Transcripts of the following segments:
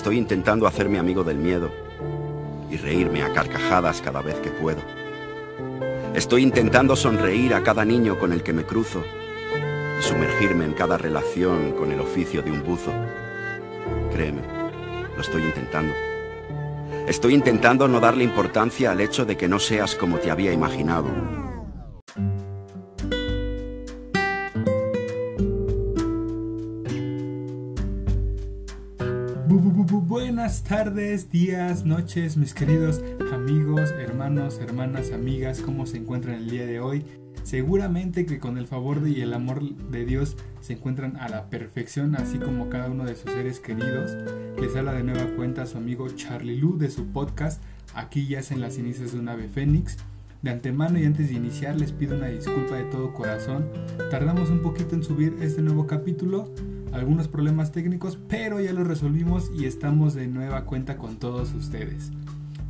Estoy intentando hacerme amigo del miedo y reírme a carcajadas cada vez que puedo. Estoy intentando sonreír a cada niño con el que me cruzo y sumergirme en cada relación con el oficio de un buzo. Créeme, lo estoy intentando. Estoy intentando no darle importancia al hecho de que no seas como te había imaginado. Buenas tardes, días, noches, mis queridos amigos, hermanos, hermanas, amigas, ¿cómo se encuentran el día de hoy? Seguramente que con el favor y el amor de Dios se encuentran a la perfección, así como cada uno de sus seres queridos. Les habla de nueva cuenta su amigo Charlie Lu de su podcast Aquí ya en las cenizas de un ave fénix. De antemano y antes de iniciar les pido una disculpa de todo corazón. Tardamos un poquito en subir este nuevo capítulo, algunos problemas técnicos, pero ya los resolvimos y estamos de nueva cuenta con todos ustedes.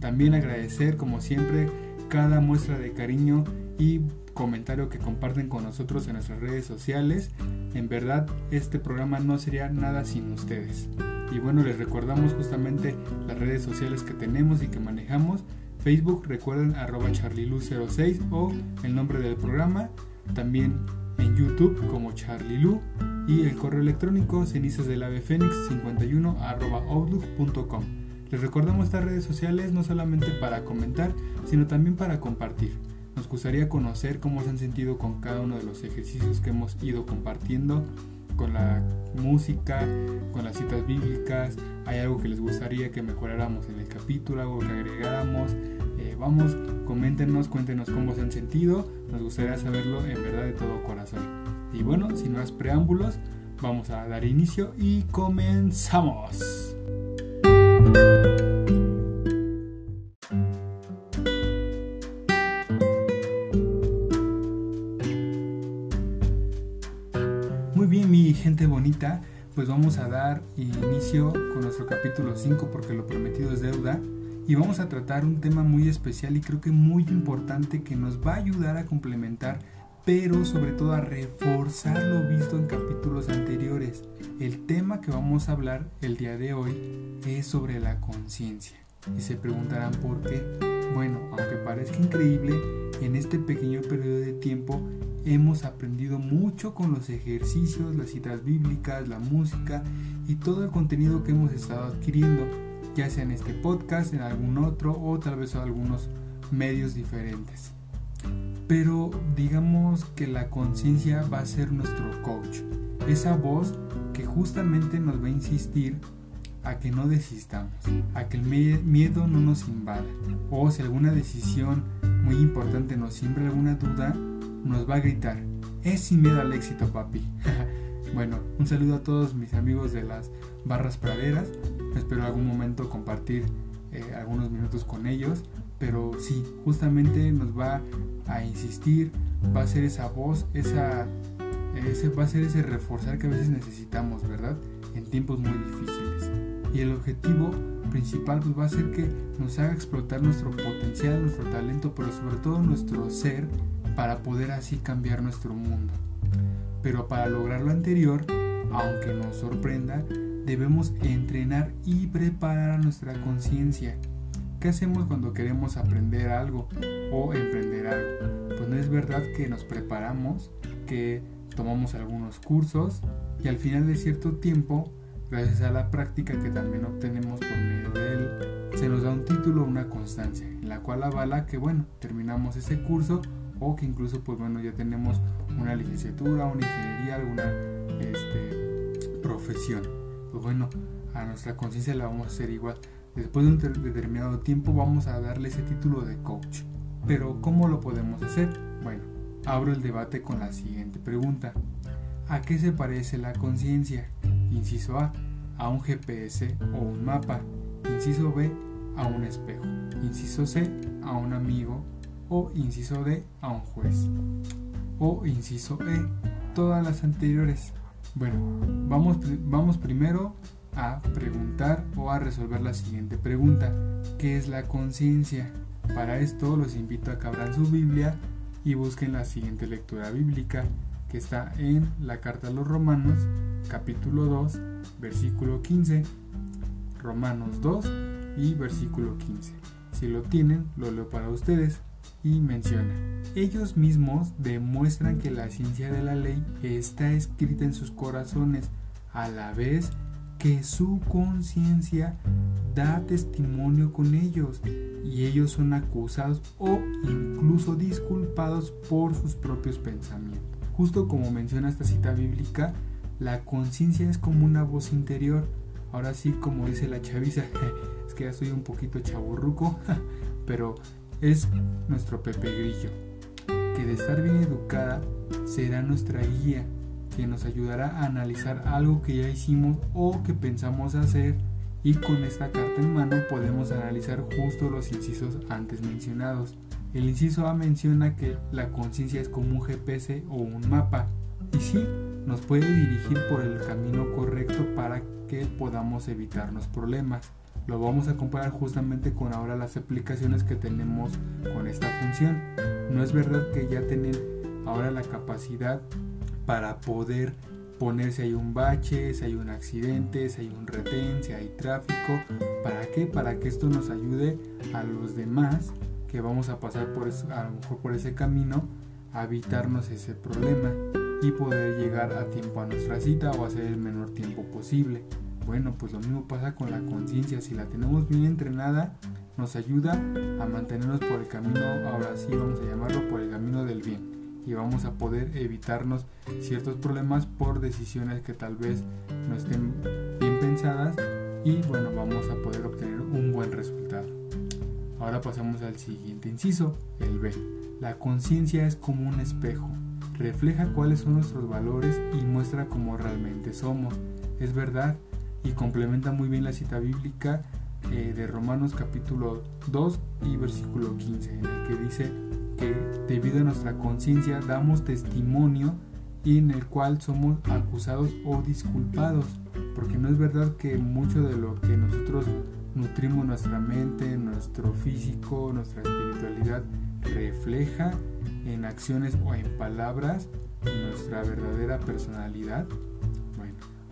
También agradecer como siempre cada muestra de cariño y comentario que comparten con nosotros en nuestras redes sociales. En verdad, este programa no sería nada sin ustedes. Y bueno, les recordamos justamente las redes sociales que tenemos y que manejamos. Facebook, recuerden arroba charlilu06 o el nombre del programa. También en YouTube como charlilu y el correo electrónico cenizas del ave fénix 51 outlook.com. Les recordamos estas redes sociales no solamente para comentar, sino también para compartir. Nos gustaría conocer cómo se han sentido con cada uno de los ejercicios que hemos ido compartiendo, con la música, con las citas bíblicas. Hay algo que les gustaría que mejoráramos en el capítulo, algo que agregáramos. Eh, vamos, coméntenos, cuéntenos cómo se han sentido. Nos gustaría saberlo en verdad de todo corazón. Y bueno, sin más preámbulos, vamos a dar inicio y comenzamos. gente bonita, pues vamos a dar inicio con nuestro capítulo 5 porque lo prometido es deuda y vamos a tratar un tema muy especial y creo que muy importante que nos va a ayudar a complementar pero sobre todo a reforzar lo visto en capítulos anteriores. El tema que vamos a hablar el día de hoy es sobre la conciencia. Y se preguntarán por qué. Bueno, aunque parezca increíble, en este pequeño periodo de tiempo hemos aprendido mucho con los ejercicios, las citas bíblicas, la música y todo el contenido que hemos estado adquiriendo, ya sea en este podcast, en algún otro o tal vez en algunos medios diferentes. Pero digamos que la conciencia va a ser nuestro coach, esa voz que justamente nos va a insistir a que no desistamos, a que el miedo no nos invada, o si alguna decisión muy importante nos siembra alguna duda, nos va a gritar, es sin miedo al éxito, papi. bueno, un saludo a todos mis amigos de las barras praderas. Espero algún momento compartir eh, algunos minutos con ellos. Pero sí, justamente nos va a insistir, va a ser esa voz, esa, va a ser ese reforzar que a veces necesitamos, ¿verdad? En tiempos muy difíciles. Y el objetivo principal pues, va a ser que nos haga explotar nuestro potencial, nuestro talento, pero sobre todo nuestro ser para poder así cambiar nuestro mundo. Pero para lograr lo anterior, aunque nos sorprenda, debemos entrenar y preparar nuestra conciencia. ¿Qué hacemos cuando queremos aprender algo o emprender algo? Pues no es verdad que nos preparamos, que tomamos algunos cursos y al final de cierto tiempo, gracias a la práctica que también obtenemos por medio de él, se nos da un título o una constancia, en la cual avala que bueno, terminamos ese curso o que incluso pues bueno ya tenemos una licenciatura, una ingeniería, alguna este, profesión. Pues bueno, a nuestra conciencia la vamos a hacer igual. Después de un determinado tiempo vamos a darle ese título de coach. Pero ¿cómo lo podemos hacer? Bueno, abro el debate con la siguiente pregunta. ¿A qué se parece la conciencia? Inciso A, a un GPS o un mapa. Inciso B, a un espejo. Inciso C, a un amigo o inciso D a un juez o inciso E todas las anteriores. Bueno, vamos, vamos primero a preguntar o a resolver la siguiente pregunta. ¿Qué es la conciencia? Para esto los invito a que abran su Biblia y busquen la siguiente lectura bíblica que está en la carta a los Romanos capítulo 2 versículo 15 Romanos 2 y versículo 15. Si lo tienen, lo leo para ustedes y menciona, ellos mismos demuestran que la ciencia de la ley está escrita en sus corazones, a la vez que su conciencia da testimonio con ellos y ellos son acusados o incluso disculpados por sus propios pensamientos. Justo como menciona esta cita bíblica, la conciencia es como una voz interior. Ahora sí, como dice la chaviza, es que ya soy un poquito chaburruco, pero es nuestro Pepe Grillo, que de estar bien educada será nuestra guía, que nos ayudará a analizar algo que ya hicimos o que pensamos hacer y con esta carta en mano podemos analizar justo los incisos antes mencionados. El inciso A menciona que la conciencia es como un GPS o un mapa y sí, nos puede dirigir por el camino correcto para que podamos evitarnos problemas. Lo vamos a comparar justamente con ahora las aplicaciones que tenemos con esta función. No es verdad que ya tienen ahora la capacidad para poder poner si hay un bache, si hay un accidente, si hay un retén, si hay tráfico. ¿Para qué? Para que esto nos ayude a los demás que vamos a pasar por a lo mejor por ese camino a evitarnos ese problema y poder llegar a tiempo a nuestra cita o hacer el menor tiempo posible. Bueno, pues lo mismo pasa con la conciencia. Si la tenemos bien entrenada, nos ayuda a mantenernos por el camino, ahora sí vamos a llamarlo por el camino del bien. Y vamos a poder evitarnos ciertos problemas por decisiones que tal vez no estén bien pensadas. Y bueno, vamos a poder obtener un buen resultado. Ahora pasamos al siguiente inciso, el B. La conciencia es como un espejo. Refleja cuáles son nuestros valores y muestra cómo realmente somos. Es verdad, y complementa muy bien la cita bíblica eh, de Romanos capítulo 2 y versículo 15, en el que dice que debido a nuestra conciencia damos testimonio y en el cual somos acusados o disculpados, porque no es verdad que mucho de lo que nosotros nutrimos nuestra mente, nuestro físico, nuestra espiritualidad, refleja en acciones o en palabras nuestra verdadera personalidad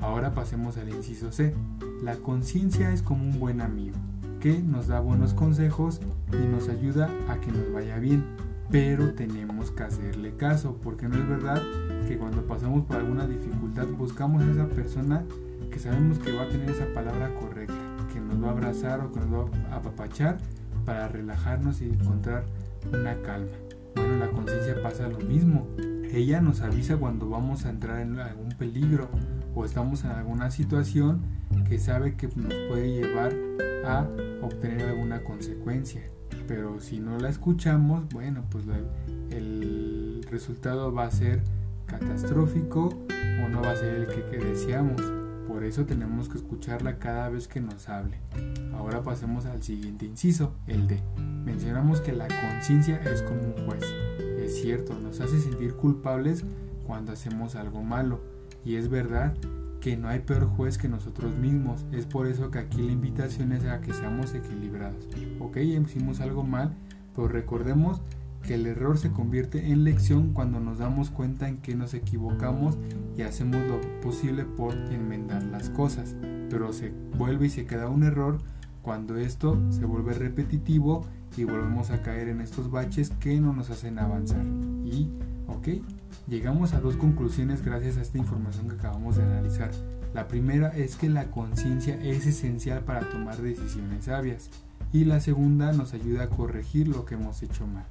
Ahora pasemos al inciso C. La conciencia es como un buen amigo, que nos da buenos consejos y nos ayuda a que nos vaya bien. Pero tenemos que hacerle caso, porque no es verdad que cuando pasamos por alguna dificultad buscamos a esa persona que sabemos que va a tener esa palabra correcta, que nos va a abrazar o que nos va a apapachar para relajarnos y encontrar una calma. Bueno, la conciencia pasa lo mismo. Ella nos avisa cuando vamos a entrar en algún peligro o estamos en alguna situación que sabe que nos puede llevar a obtener alguna consecuencia. Pero si no la escuchamos, bueno, pues el resultado va a ser catastrófico o no va a ser el que, que deseamos. Por eso tenemos que escucharla cada vez que nos hable. Ahora pasemos al siguiente inciso, el de. Mencionamos que la conciencia es como un juez. Es cierto, nos hace sentir culpables cuando hacemos algo malo y es verdad que no hay peor juez que nosotros mismos. Es por eso que aquí la invitación es a que seamos equilibrados. Ok, hicimos algo mal, pero recordemos que el error se convierte en lección cuando nos damos cuenta en que nos equivocamos y hacemos lo posible por enmendar las cosas. Pero se vuelve y se queda un error cuando esto se vuelve repetitivo y volvemos a caer en estos baches que no nos hacen avanzar. Y, ok, Llegamos a dos conclusiones gracias a esta información que acabamos de analizar. La primera es que la conciencia es esencial para tomar decisiones sabias y la segunda nos ayuda a corregir lo que hemos hecho mal.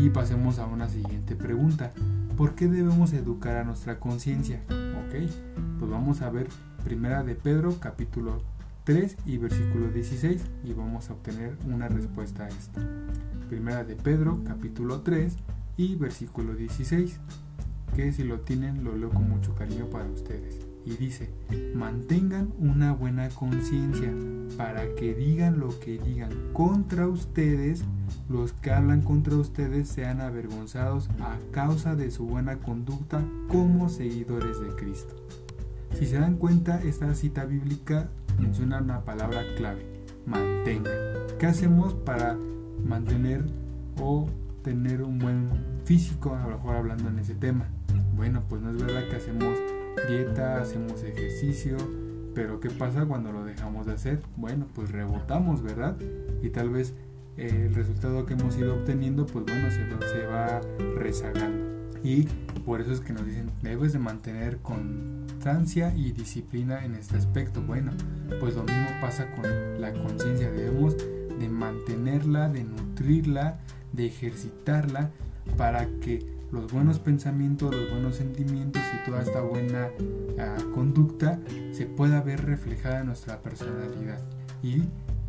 Y pasemos a una siguiente pregunta. ¿Por qué debemos educar a nuestra conciencia? Ok, pues vamos a ver Primera de Pedro capítulo 3 y versículo 16 y vamos a obtener una respuesta a esto. Primera de Pedro capítulo 3 y versículo 16, que si lo tienen lo leo con mucho cariño para ustedes. Y dice, mantengan una buena conciencia para que digan lo que digan contra ustedes, los que hablan contra ustedes sean avergonzados a causa de su buena conducta como seguidores de Cristo. Si se dan cuenta, esta cita bíblica menciona una palabra clave, mantengan. ¿Qué hacemos para mantener o tener un buen físico, a lo mejor hablando en ese tema. Bueno, pues no es verdad que hacemos dieta, hacemos ejercicio, Pero ¿qué pasa cuando lo dejamos de hacer? Bueno, pues rebotamos, ¿verdad? Y tal vez eh, el resultado que hemos ido obteniendo, pues bueno, se, se va rezagando. Y por eso es que nos dicen, debes de mantener constancia y disciplina en este aspecto. Bueno, pues lo mismo pasa con la conciencia. Debemos de mantenerla, de nutrirla, de ejercitarla para que los buenos pensamientos, los buenos sentimientos y toda esta buena ah, conducta se pueda ver reflejada en nuestra personalidad. Y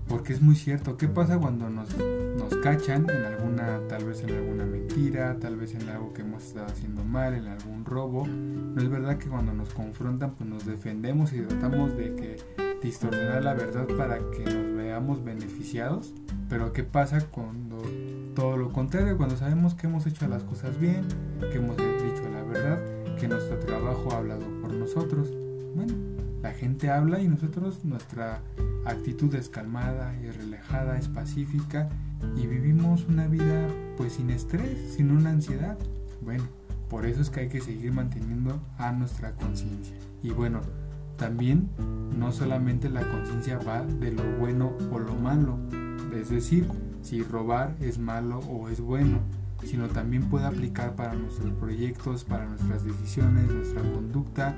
porque es muy cierto, ¿qué pasa cuando nos, nos cachan en alguna, tal vez en alguna mentira, tal vez en algo que hemos estado haciendo mal, en algún robo? No es verdad que cuando nos confrontan pues nos defendemos y tratamos de que distorsionar la verdad para que nos veamos beneficiados. Pero ¿qué pasa cuando todo lo contrario, cuando sabemos que hemos hecho las cosas bien, que hemos dicho la verdad, que nuestro trabajo ha hablado por nosotros? Bueno, la gente habla y nosotros nuestra actitud es calmada, es relajada, es pacífica y vivimos una vida pues sin estrés, sin una ansiedad. Bueno, por eso es que hay que seguir manteniendo a nuestra conciencia. Y bueno, también no solamente la conciencia va de lo bueno o lo malo, es decir, si robar es malo o es bueno, sino también puede aplicar para nuestros proyectos, para nuestras decisiones, nuestra conducta,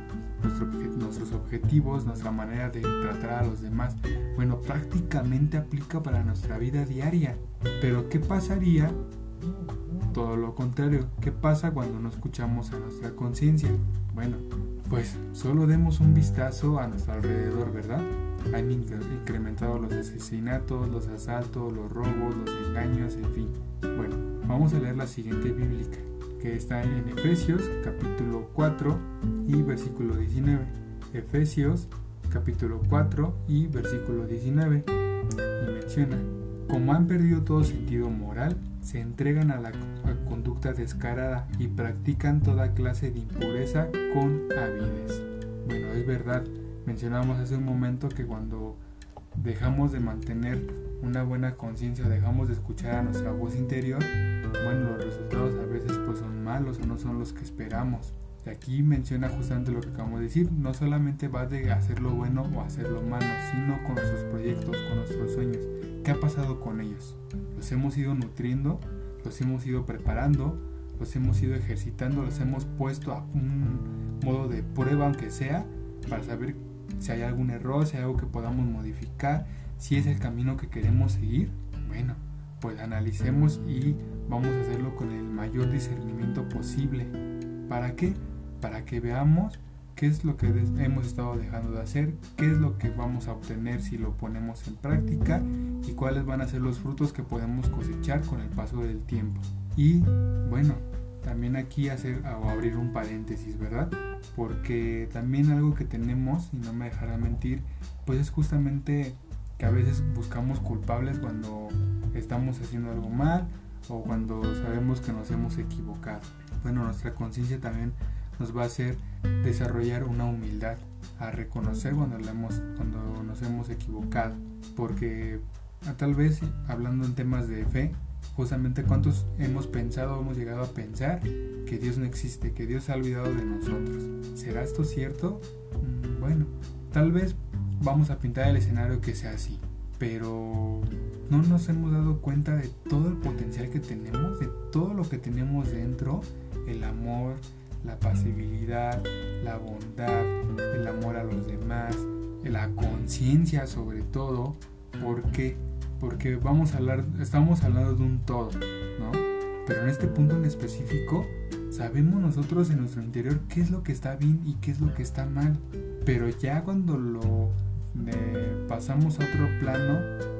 nuestros objetivos, nuestra manera de tratar a los demás. Bueno, prácticamente aplica para nuestra vida diaria. Pero ¿qué pasaría? Todo lo contrario, ¿qué pasa cuando no escuchamos a nuestra conciencia? Bueno, pues solo demos un vistazo a nuestro alrededor, ¿verdad? Han incrementado los asesinatos, los asaltos, los robos, los engaños, en fin. Bueno, vamos a leer la siguiente bíblica, que está en Efesios capítulo 4 y versículo 19. Efesios capítulo 4 y versículo 19. Y menciona, como han perdido todo sentido moral, se entregan a la conducta descarada y practican toda clase de impureza con avidez. Bueno, es verdad, mencionábamos hace un momento que cuando dejamos de mantener una buena conciencia, dejamos de escuchar a nuestra voz interior, bueno, los resultados a veces pues son malos o no son los que esperamos. Y aquí menciona justamente lo que acabamos de decir, no solamente va de hacer lo bueno o hacer lo malo, sino con nuestros proyectos, con nuestros sueños. ¿Qué ha pasado con ellos? Los hemos ido nutriendo, los hemos ido preparando, los hemos ido ejercitando, los hemos puesto a un modo de prueba aunque sea, para saber si hay algún error, si hay algo que podamos modificar, si es el camino que queremos seguir. Bueno, pues analicemos y vamos a hacerlo con el mayor discernimiento posible. ¿Para qué? Para que veamos qué es lo que hemos estado dejando de hacer, qué es lo que vamos a obtener si lo ponemos en práctica y cuáles van a ser los frutos que podemos cosechar con el paso del tiempo. Y bueno, también aquí hacer o abrir un paréntesis, ¿verdad? Porque también algo que tenemos, y no me dejará mentir, pues es justamente que a veces buscamos culpables cuando estamos haciendo algo mal o cuando sabemos que nos hemos equivocado. Bueno, nuestra conciencia también nos va a hacer desarrollar una humildad, a reconocer cuando, hemos, cuando nos hemos equivocado. Porque tal vez hablando en temas de fe, justamente cuántos hemos pensado, hemos llegado a pensar que Dios no existe, que Dios se ha olvidado de nosotros. ¿Será esto cierto? Mm, bueno, tal vez vamos a pintar el escenario que sea así, pero no nos hemos dado cuenta de todo el potencial que tenemos, de todo lo que tenemos dentro, el amor, la pasibilidad, la bondad, el amor a los demás, la conciencia sobre todo, porque porque vamos a hablar, estamos hablando de un todo, ¿no? Pero en este punto en específico sabemos nosotros en nuestro interior qué es lo que está bien y qué es lo que está mal, pero ya cuando lo eh, pasamos a otro plano,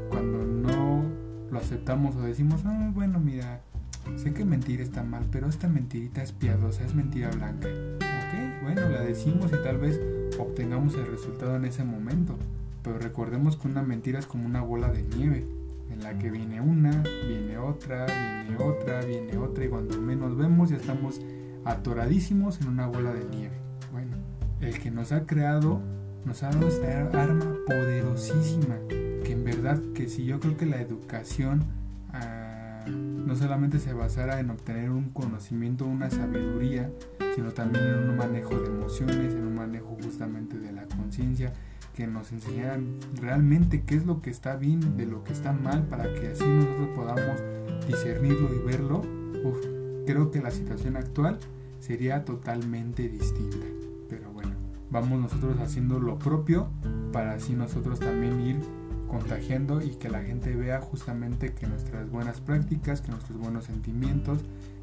cuando no lo aceptamos o decimos, ah, bueno, mira, Sé que mentir está mal, pero esta mentirita es piadosa, es mentira blanca. Ok, bueno, la decimos y tal vez obtengamos el resultado en ese momento. Pero recordemos que una mentira es como una bola de nieve, en la que viene una, viene otra, viene otra, viene otra, y cuando menos vemos ya estamos atoradísimos en una bola de nieve. Bueno, el que nos ha creado nos ha dado esta arma poderosísima, que en verdad que si yo creo que la educación... Ah, no solamente se basara en obtener un conocimiento, una sabiduría, sino también en un manejo de emociones, en un manejo justamente de la conciencia, que nos enseñaran realmente qué es lo que está bien de lo que está mal para que así nosotros podamos discernirlo y verlo, creo que la situación actual sería totalmente distinta. Vamos nosotros haciendo lo propio para así nosotros también ir contagiando y que la gente vea justamente que nuestras buenas prácticas, que nuestros buenos sentimientos,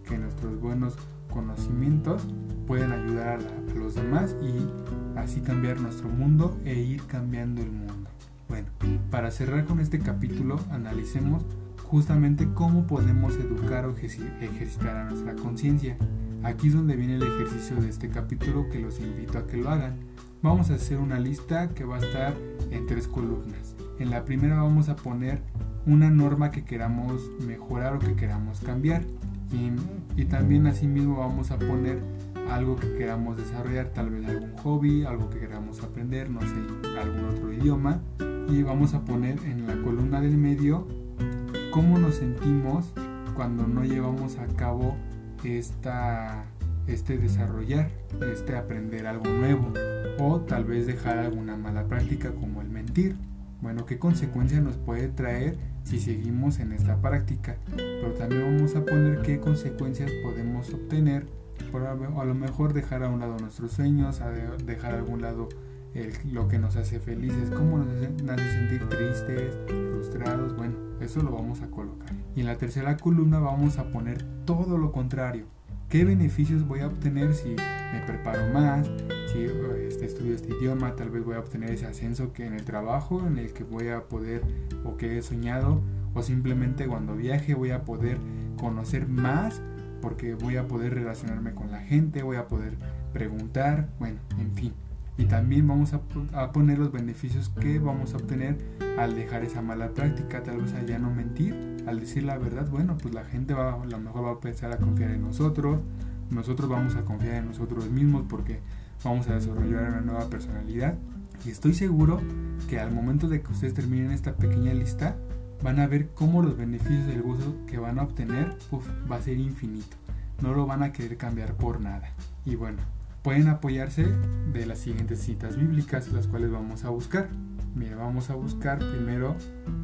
que nuestros buenos conocimientos pueden ayudar a, los demás y así cambiar nuestro mundo e ir cambiando el mundo. Bueno, para cerrar con este capítulo, analicemos justamente cómo podemos educar o ejercitar a nuestra conciencia. Aquí es donde viene el ejercicio de este capítulo que los invito a que lo hagan. Vamos a hacer una lista que va a estar en tres columnas. En la primera vamos a poner una norma que queramos mejorar o que queramos cambiar. Y, también asimismo vamos a poner algo que queramos desarrollar, tal vez algún hobby, algo que queramos aprender, no sé, algún otro idioma. Y vamos a poner en la columna del medio cómo nos sentimos cuando no llevamos a cabo esta, este desarrollar, este aprender algo nuevo o tal vez dejar alguna mala práctica como el mentir. Bueno, ¿qué consecuencias nos puede traer si seguimos en esta práctica? Pero también vamos a poner qué consecuencias podemos obtener por a lo mejor dejar a un lado nuestros sueños, dejar a algún lado lo que nos hace felices, cómo nos hace, sentir tristes, frustrados, bueno, eso lo vamos a colocar. Y en la tercera columna vamos a poner todo lo contrario. ¿Qué beneficios voy a obtener si me preparo más, si este, estudio este idioma, tal vez voy a obtener ese ascenso que en el trabajo, en el que voy a poder o que he soñado, o simplemente cuando viaje voy a poder conocer más porque voy a poder relacionarme con la gente, voy a poder preguntar, bueno, en fin y también vamos a, poner los beneficios que vamos a obtener al dejar esa mala práctica, tal vez al no mentir, al decir la verdad, bueno, pues la gente va, a lo mejor va a empezar a confiar en nosotros, nosotros vamos a confiar en nosotros mismos porque vamos a desarrollar una nueva personalidad. Y estoy seguro que al momento de que ustedes terminen esta pequeña lista van a ver cómo los beneficios del gozo que van a obtener va a ser infinito, no lo van a querer cambiar por nada. Y bueno, pueden apoyarse de las siguientes citas bíblicas, las cuales vamos a buscar. Mira, vamos a buscar primero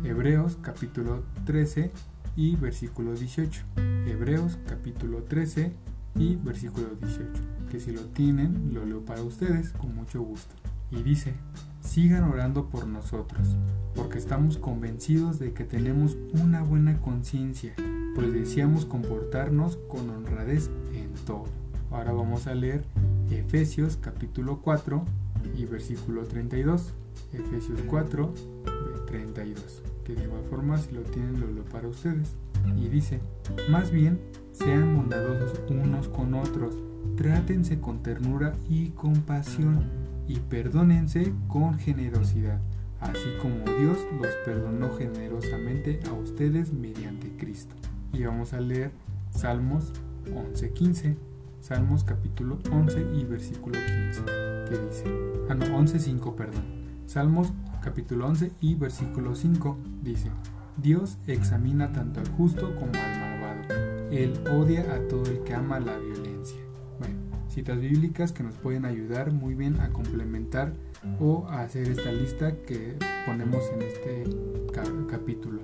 Hebreos capítulo 13 y versículo 18. Hebreos capítulo 13 y versículo 18. Que si lo tienen, lo leo para ustedes con mucho gusto. Y dice, sigan orando por nosotros, porque estamos convencidos de que tenemos una buena conciencia, pues deseamos comportarnos con honradez en todo. Ahora vamos a leer Efesios capítulo 4 y versículo 32. Efesios 4, 32. Que de igual forma, si lo tienen, lo leo para ustedes. Y dice, más bien, sean bondadosos unos con otros, trátense con ternura y compasión, y perdónense con generosidad, así como Dios los perdonó generosamente a ustedes mediante Cristo. Y vamos a leer Salmos 11:15 Salmos capítulo 11 y versículo 15, que dice, ah no, 11.5, perdón. Salmos capítulo 11 y versículo 5 dice, Dios examina tanto al justo como al malvado. Él odia a todo el que ama la violencia. Bueno, citas bíblicas que nos pueden ayudar muy bien a complementar o a hacer esta lista que ponemos en este capítulo.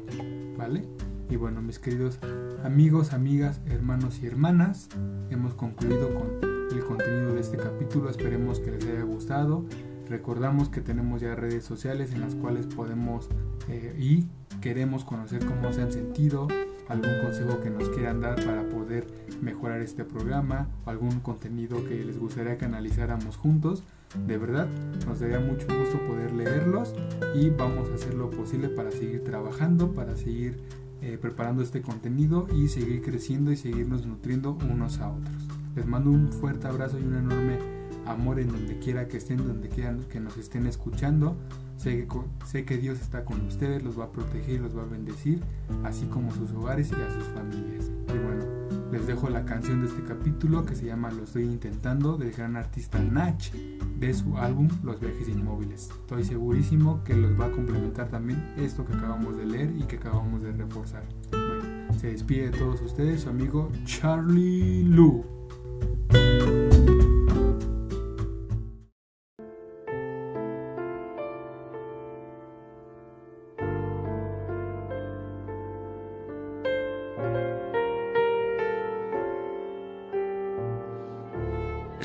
¿Vale? Y bueno, mis queridos amigos, amigas, hermanos y hermanas, hemos concluido con el contenido de este capítulo. Esperemos que les haya gustado. Recordamos que tenemos ya redes sociales en las cuales podemos eh, y queremos conocer cómo se han sentido, algún consejo que nos quieran dar para poder mejorar este programa, algún contenido que les gustaría que analizáramos juntos. De verdad, nos daría mucho gusto poder leerlos y vamos a hacer lo posible para seguir trabajando, para seguir eh, preparando este contenido y seguir creciendo y seguirnos nutriendo unos a otros. Les mando un fuerte abrazo y un enorme amor en donde quiera que estén, donde quieran que nos estén escuchando. Sé que, sé que Dios está con ustedes, los va a proteger los va a bendecir, así como sus hogares y a sus familias. Y bueno, les dejo la canción de este capítulo que se llama Lo estoy intentando del gran artista Nach de su álbum Los viajes inmóviles. Estoy segurísimo que los va a complementar también esto que acabamos de leer y que acabamos de reforzar. Bueno, Se despide de todos ustedes su amigo Charlie Lu.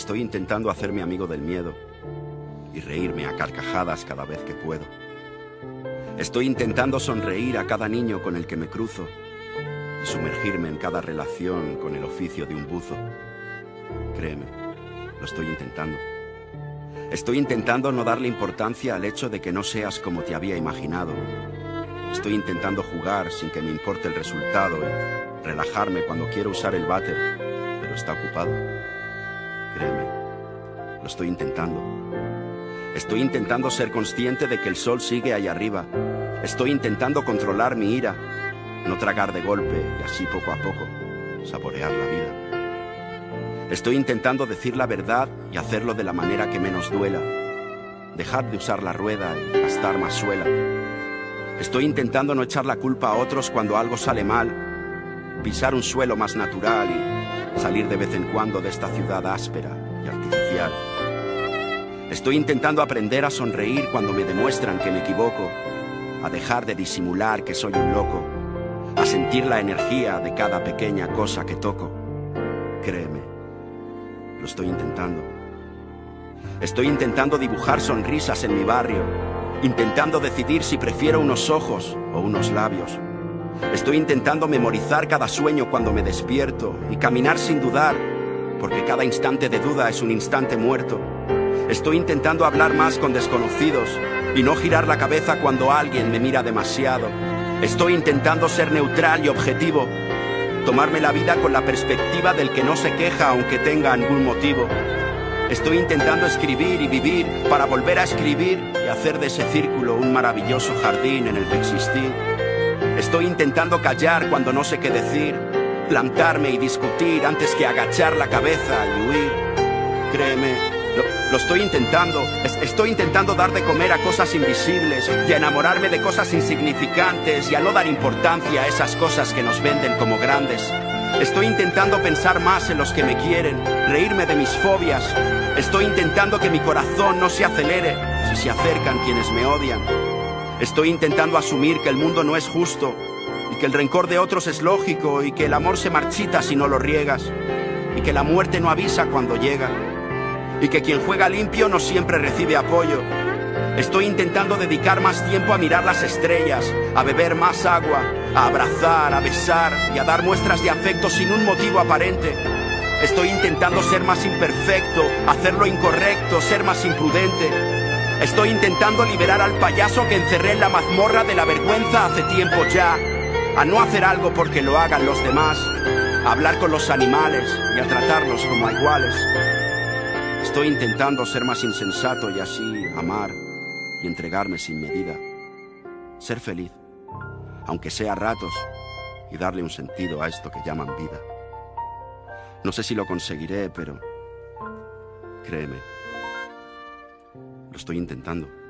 Estoy intentando hacerme amigo del miedo y reírme a carcajadas cada vez que puedo. Estoy intentando sonreír a cada niño con el que me cruzo y sumergirme en cada relación con el oficio de un buzo. Créeme, lo estoy intentando. Estoy intentando no darle importancia al hecho de que no seas como te había imaginado. Estoy intentando jugar sin que me importe el resultado y relajarme cuando quiero usar el váter, pero está ocupado. Créeme, lo estoy intentando. Estoy intentando ser consciente de que el sol sigue ahí arriba. Estoy intentando controlar mi ira, no tragar de golpe y así poco a poco saborear la vida. Estoy intentando decir la verdad y hacerlo de la manera que menos duela. Dejar de usar la rueda y gastar más suela. Estoy intentando no echar la culpa a otros cuando algo sale mal. Pisar un suelo más natural y salir de vez en cuando de esta ciudad áspera y artificial. Estoy intentando aprender a sonreír cuando me demuestran que me equivoco, a dejar de disimular que soy un loco, a sentir la energía de cada pequeña cosa que toco. Créeme, lo estoy intentando. Estoy intentando dibujar sonrisas en mi barrio, intentando decidir si prefiero unos ojos o unos labios. Estoy intentando memorizar cada sueño cuando me despierto y caminar sin dudar, porque cada instante de duda es un instante muerto. Estoy intentando hablar más con desconocidos y no girar la cabeza cuando alguien me mira demasiado. Estoy intentando ser neutral y objetivo, tomarme la vida con la perspectiva del que no se queja aunque tenga algún motivo. Estoy intentando escribir y vivir para volver a escribir y hacer de ese círculo un maravilloso jardín en el que existir. Estoy intentando callar cuando no sé qué decir, plantarme y discutir antes que agachar la cabeza y huir. Créeme, lo, estoy intentando. Es, estoy intentando dar de comer a cosas invisibles y a enamorarme de cosas insignificantes y a no dar importancia a esas cosas que nos venden como grandes. Estoy intentando pensar más en los que me quieren, reírme de mis fobias. Estoy intentando que mi corazón no se acelere si se acercan quienes me odian. Estoy intentando asumir que el mundo no es justo y que el rencor de otros es lógico y que el amor se marchita si no lo riegas y que la muerte no avisa cuando llega y que quien juega limpio no siempre recibe apoyo. Estoy intentando dedicar más tiempo a mirar las estrellas, a beber más agua, a abrazar, a besar y a dar muestras de afecto sin un motivo aparente. Estoy intentando ser más imperfecto, hacer lo incorrecto, ser más imprudente. Estoy intentando liberar al payaso que encerré en la mazmorra de la vergüenza hace tiempo ya, a no hacer algo porque lo hagan los demás, a hablar con los animales y a tratarlos como a iguales. Estoy intentando ser más insensato y así amar y entregarme sin medida. Ser feliz, aunque sea a ratos, y darle un sentido a esto que llaman vida. No sé si lo conseguiré, pero créeme, lo estoy intentando.